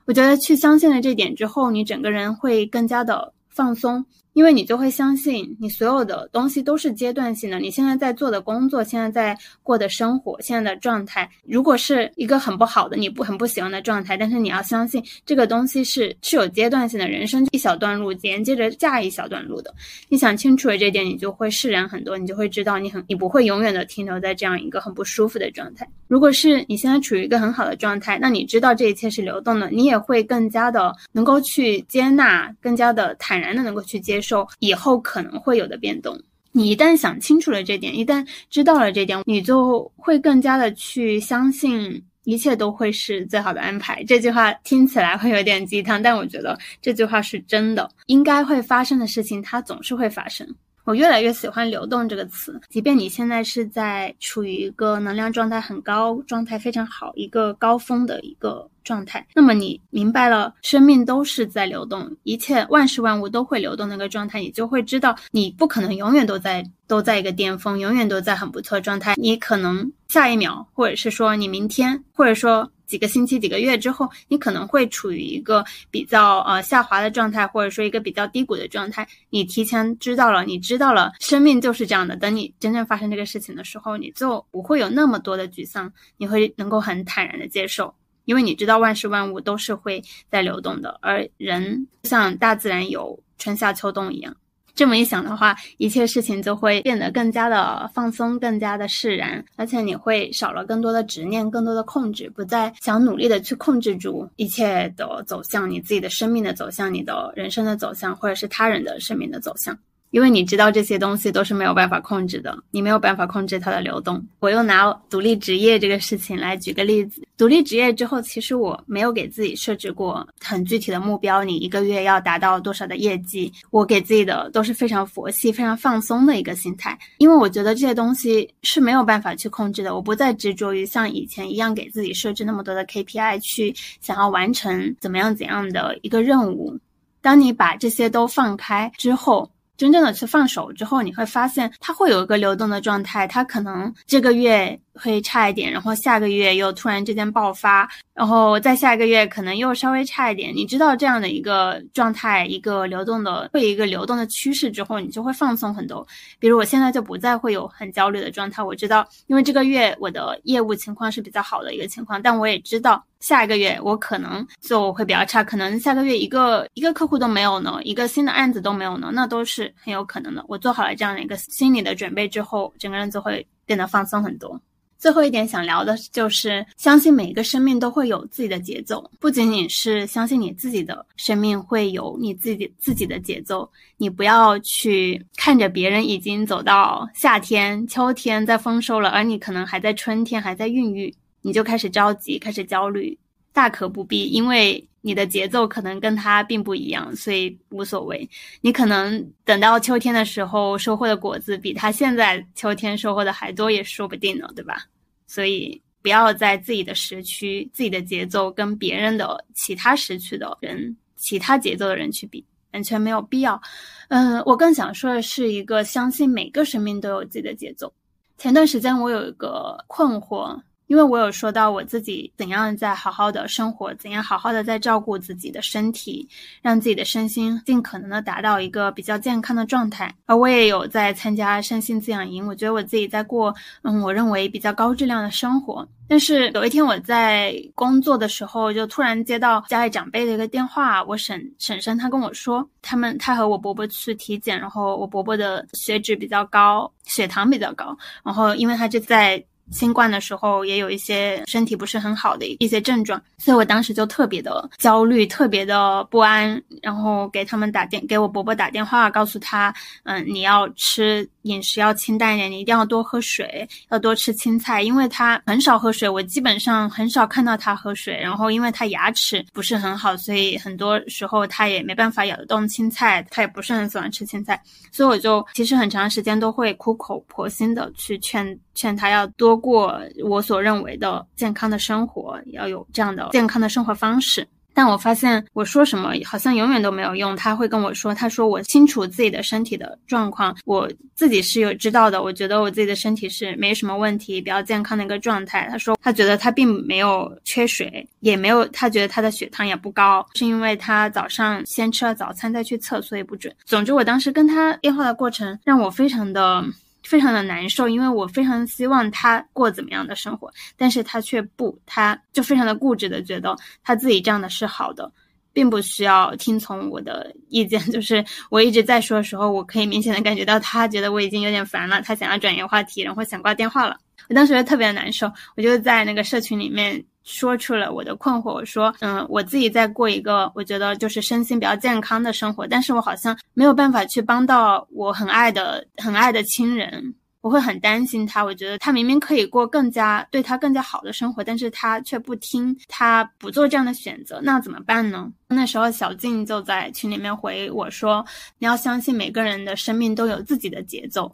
我觉得去相信了这点之后，你整个人会更加的放松。因为你就会相信，你所有的东西都是阶段性的。你现在在做的工作，现在在过的生活，现在的状态，如果是一个很不好的、你不很不喜欢的状态，但是你要相信这个东西是是有阶段性的。人生一小段路连接着下一小段路的。你想清楚了这点，你就会释然很多。你就会知道，你很你不会永远的停留在这样一个很不舒服的状态。如果是你现在处于一个很好的状态，那你知道这一切是流动的，你也会更加的能够去接纳，更加的坦然的能够去接接。受以后可能会有的变动，你一旦想清楚了这点，一旦知道了这点，你就会更加的去相信一切都会是最好的安排。这句话听起来会有点鸡汤，但我觉得这句话是真的。应该会发生的事情，它总是会发生。我越来越喜欢“流动”这个词，即便你现在是在处于一个能量状态很高、状态非常好、一个高峰的一个状态，那么你明白了，生命都是在流动，一切万事万物都会流动那个状态，你就会知道，你不可能永远都在都在一个巅峰，永远都在很不错状态，你可能下一秒，或者是说你明天，或者说。几个星期、几个月之后，你可能会处于一个比较呃下滑的状态，或者说一个比较低谷的状态。你提前知道了，你知道了，生命就是这样的。等你真正发生这个事情的时候，你就不会有那么多的沮丧，你会能够很坦然的接受，因为你知道万事万物都是会在流动的，而人像大自然有春夏秋冬一样。这么一想的话，一切事情就会变得更加的放松，更加的释然，而且你会少了更多的执念，更多的控制，不再想努力的去控制住一切的走向，你自己的生命的走向，你的人生的走向，或者是他人的生命的走向。因为你知道这些东西都是没有办法控制的，你没有办法控制它的流动。我又拿独立职业这个事情来举个例子，独立职业之后，其实我没有给自己设置过很具体的目标，你一个月要达到多少的业绩，我给自己的都是非常佛系、非常放松的一个心态，因为我觉得这些东西是没有办法去控制的，我不再执着于像以前一样给自己设置那么多的 KPI 去想要完成怎么样怎样的一个任务。当你把这些都放开之后，真正的去放手之后，你会发现它会有一个流动的状态，它可能这个月。会差一点，然后下个月又突然之间爆发，然后再下一个月可能又稍微差一点。你知道这样的一个状态，一个流动的，会一个流动的趋势之后，你就会放松很多。比如我现在就不再会有很焦虑的状态。我知道，因为这个月我的业务情况是比较好的一个情况，但我也知道下一个月我可能就会比较差，可能下个月一个一个客户都没有呢，一个新的案子都没有呢，那都是很有可能的。我做好了这样的一个心理的准备之后，整个人就会变得放松很多。最后一点想聊的就是，相信每一个生命都会有自己的节奏，不仅仅是相信你自己的生命会有你自己自己的节奏。你不要去看着别人已经走到夏天、秋天在丰收了，而你可能还在春天还在孕育，你就开始着急、开始焦虑，大可不必，因为你的节奏可能跟他并不一样，所以无所谓。你可能等到秋天的时候收获的果子比他现在秋天收获的还多，也说不定呢，对吧？所以不要在自己的时区、自己的节奏跟别人的其他时区的人、其他节奏的人去比，完全没有必要。嗯，我更想说的是一个相信每个生命都有自己的节奏。前段时间我有一个困惑。因为我有说到我自己怎样在好好的生活，怎样好好的在照顾自己的身体，让自己的身心尽可能的达到一个比较健康的状态。而我也有在参加身心滋养营，我觉得我自己在过，嗯，我认为比较高质量的生活。但是有一天我在工作的时候，就突然接到家里长辈的一个电话，我婶婶婶她跟我说，他们她和我伯伯去体检，然后我伯伯的血脂比较高，血糖比较高，然后因为他就在。新冠的时候也有一些身体不是很好的一些症状，所以我当时就特别的焦虑，特别的不安，然后给他们打电，给我伯伯打电话，告诉他，嗯，你要吃饮食要清淡一点，你一定要多喝水，要多吃青菜，因为他很少喝水，我基本上很少看到他喝水，然后因为他牙齿不是很好，所以很多时候他也没办法咬得动青菜，他也不是很喜欢吃青菜，所以我就其实很长时间都会苦口婆心的去劝劝他要多。过我所认为的健康的生活，要有这样的健康的生活方式。但我发现我说什么好像永远都没有用。他会跟我说：“他说我清楚自己的身体的状况，我自己是有知道的。我觉得我自己的身体是没什么问题，比较健康的一个状态。”他说他觉得他并没有缺水，也没有他觉得他的血糖也不高，是因为他早上先吃了早餐再去测，所以不准。总之，我当时跟他电话的过程让我非常的。非常的难受，因为我非常希望他过怎么样的生活，但是他却不，他就非常的固执的觉得他自己这样的是好的，并不需要听从我的意见。就是我一直在说的时候，我可以明显的感觉到他觉得我已经有点烦了，他想要转移话题，然后想挂电话了。我当时就特别的难受，我就在那个社群里面。说出了我的困惑，我说，嗯，我自己在过一个我觉得就是身心比较健康的生活，但是我好像没有办法去帮到我很爱的、很爱的亲人，我会很担心他。我觉得他明明可以过更加对他更加好的生活，但是他却不听，他不做这样的选择，那怎么办呢？那时候小静就在群里面回我说，你要相信每个人的生命都有自己的节奏。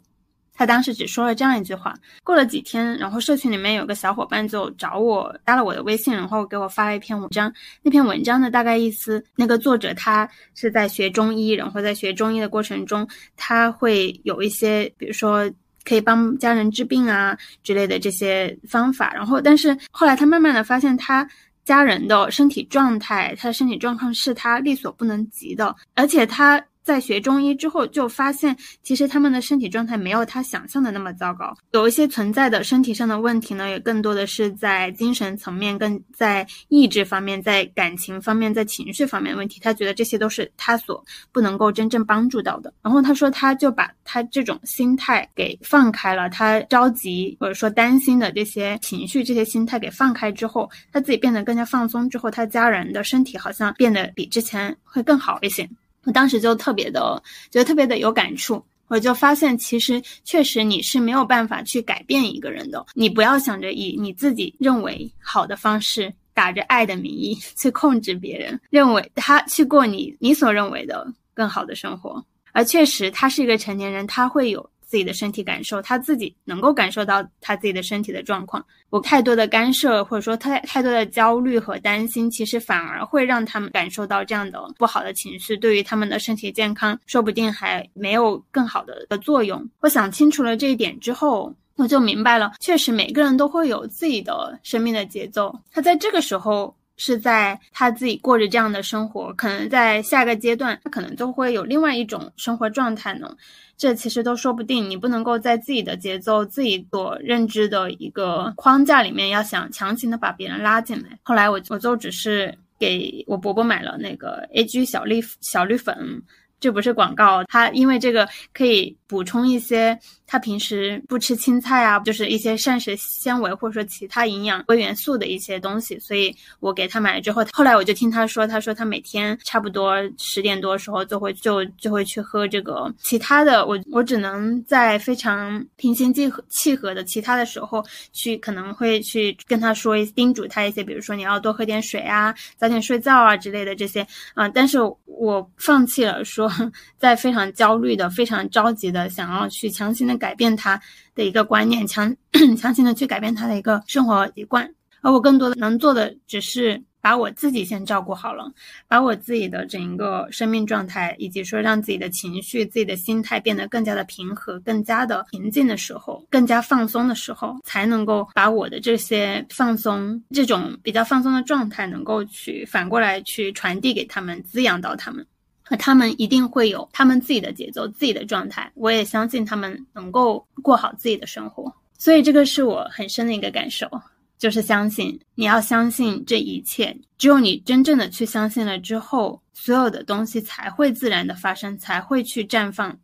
他当时只说了这样一句话。过了几天，然后社群里面有个小伙伴就找我加了我的微信，然后给我发了一篇文章。那篇文章的大概意思，那个作者他是在学中医，然后在学中医的过程中，他会有一些，比如说可以帮家人治病啊之类的这些方法。然后，但是后来他慢慢的发现，他家人的身体状态，他的身体状况是他力所不能及的，而且他。在学中医之后，就发现其实他们的身体状态没有他想象的那么糟糕，有一些存在的身体上的问题呢，也更多的是在精神层面、更在意志方面、在感情方面、在情绪方面的问题。他觉得这些都是他所不能够真正帮助到的。然后他说，他就把他这种心态给放开了，他着急或者说担心的这些情绪、这些心态给放开之后，他自己变得更加放松之后，他家人的身体好像变得比之前会更好一些。我当时就特别的觉得特别的有感触。我就发现，其实确实你是没有办法去改变一个人的。你不要想着以你自己认为好的方式，打着爱的名义去控制别人，认为他去过你你所认为的更好的生活。而确实，他是一个成年人，他会有。自己的身体感受，他自己能够感受到他自己的身体的状况。我太多的干涉，或者说太太多的焦虑和担心，其实反而会让他们感受到这样的不好的情绪，对于他们的身体健康，说不定还没有更好的的作用。我想清楚了这一点之后，我就明白了，确实每个人都会有自己的生命的节奏。他在这个时候。是在他自己过着这样的生活，可能在下个阶段，他可能就会有另外一种生活状态呢。这其实都说不定。你不能够在自己的节奏、自己所认知的一个框架里面，要想强行的把别人拉进来。后来我我就只是给我伯伯买了那个 A G 小绿小绿粉。这不是广告，他因为这个可以补充一些他平时不吃青菜啊，就是一些膳食纤维或者说其他营养微元素的一些东西，所以我给他买了之后，后来我就听他说，他说他每天差不多十点多的时候就会就就会去喝这个，其他的我我只能在非常平心静和契合的其他的时候去可能会去跟他说叮嘱他一些，比如说你要多喝点水啊，早点睡觉啊之类的这些啊，但是我放弃了说。在非常焦虑的、非常着急的，想要去强行的改变他的一个观念，强 强行的去改变他的一个生活习惯，而我更多的能做的，只是把我自己先照顾好了，把我自己的整一个生命状态，以及说让自己的情绪、自己的心态变得更加的平和、更加的平静的时候，更加放松的时候，才能够把我的这些放松、这种比较放松的状态，能够去反过来去传递给他们，滋养到他们。和他们一定会有他们自己的节奏、自己的状态。我也相信他们能够过好自己的生活，所以这个是我很深的一个感受，就是相信你要相信这一切。只有你真正的去相信了之后，所有的东西才会自然的发生，才会去绽放。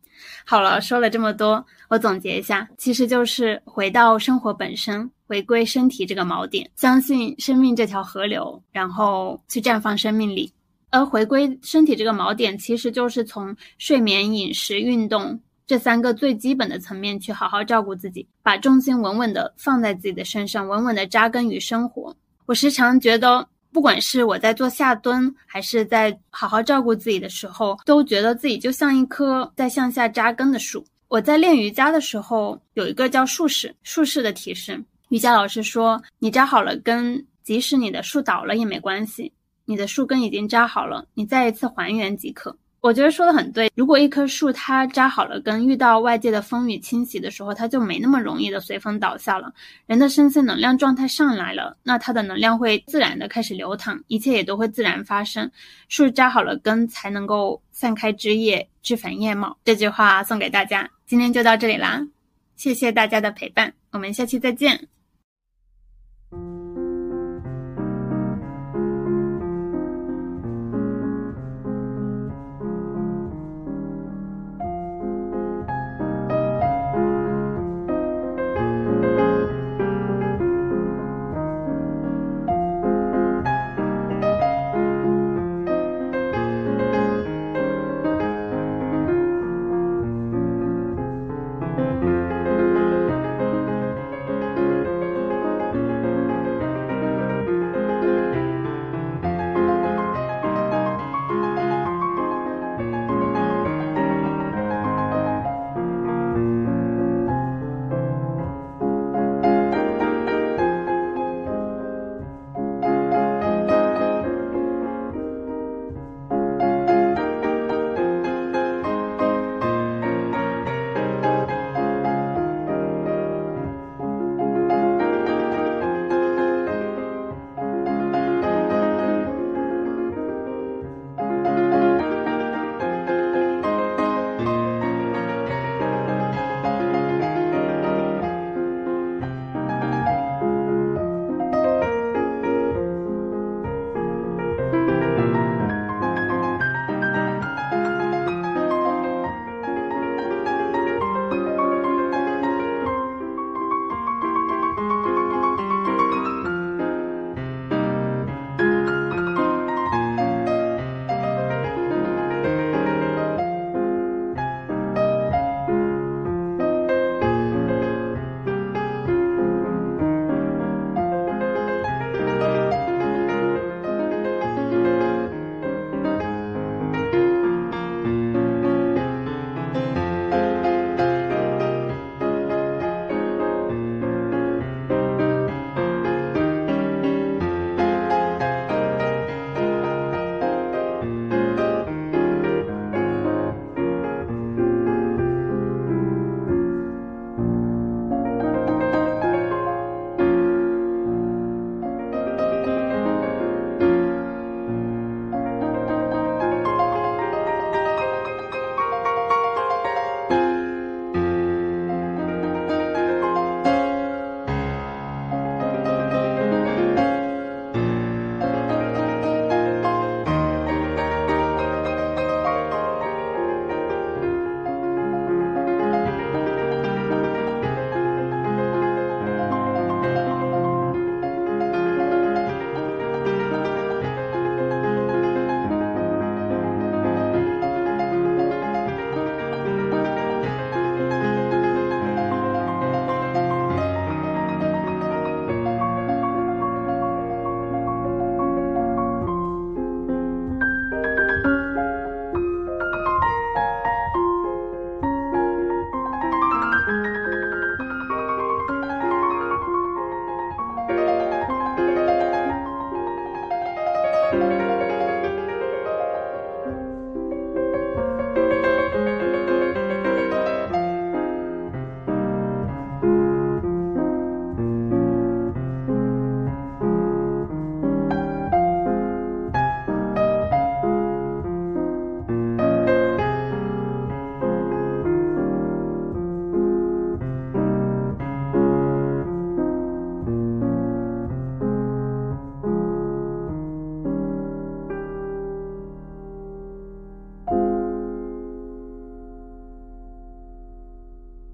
好了，说了这么多，我总结一下，其实就是回到生活本身，回归身体这个锚点，相信生命这条河流，然后去绽放生命力。而回归身体这个锚点，其实就是从睡眠、饮食、运动这三个最基本的层面去好好照顾自己，把重心稳稳的放在自己的身上，稳稳的扎根于生活。我时常觉得，不管是我在做下蹲，还是在好好照顾自己的时候，都觉得自己就像一棵在向下扎根的树。我在练瑜伽的时候，有一个叫树式树式的提示，瑜伽老师说：“你扎好了根，即使你的树倒了也没关系。”你的树根已经扎好了，你再一次还原即可。我觉得说的很对。如果一棵树它扎好了根，遇到外界的风雨侵袭的时候，它就没那么容易的随风倒下了。人的身心能量状态上来了，那它的能量会自然的开始流淌，一切也都会自然发生。树扎好了根，才能够散开枝叶，枝繁叶茂。这句话送给大家。今天就到这里啦，谢谢大家的陪伴，我们下期再见。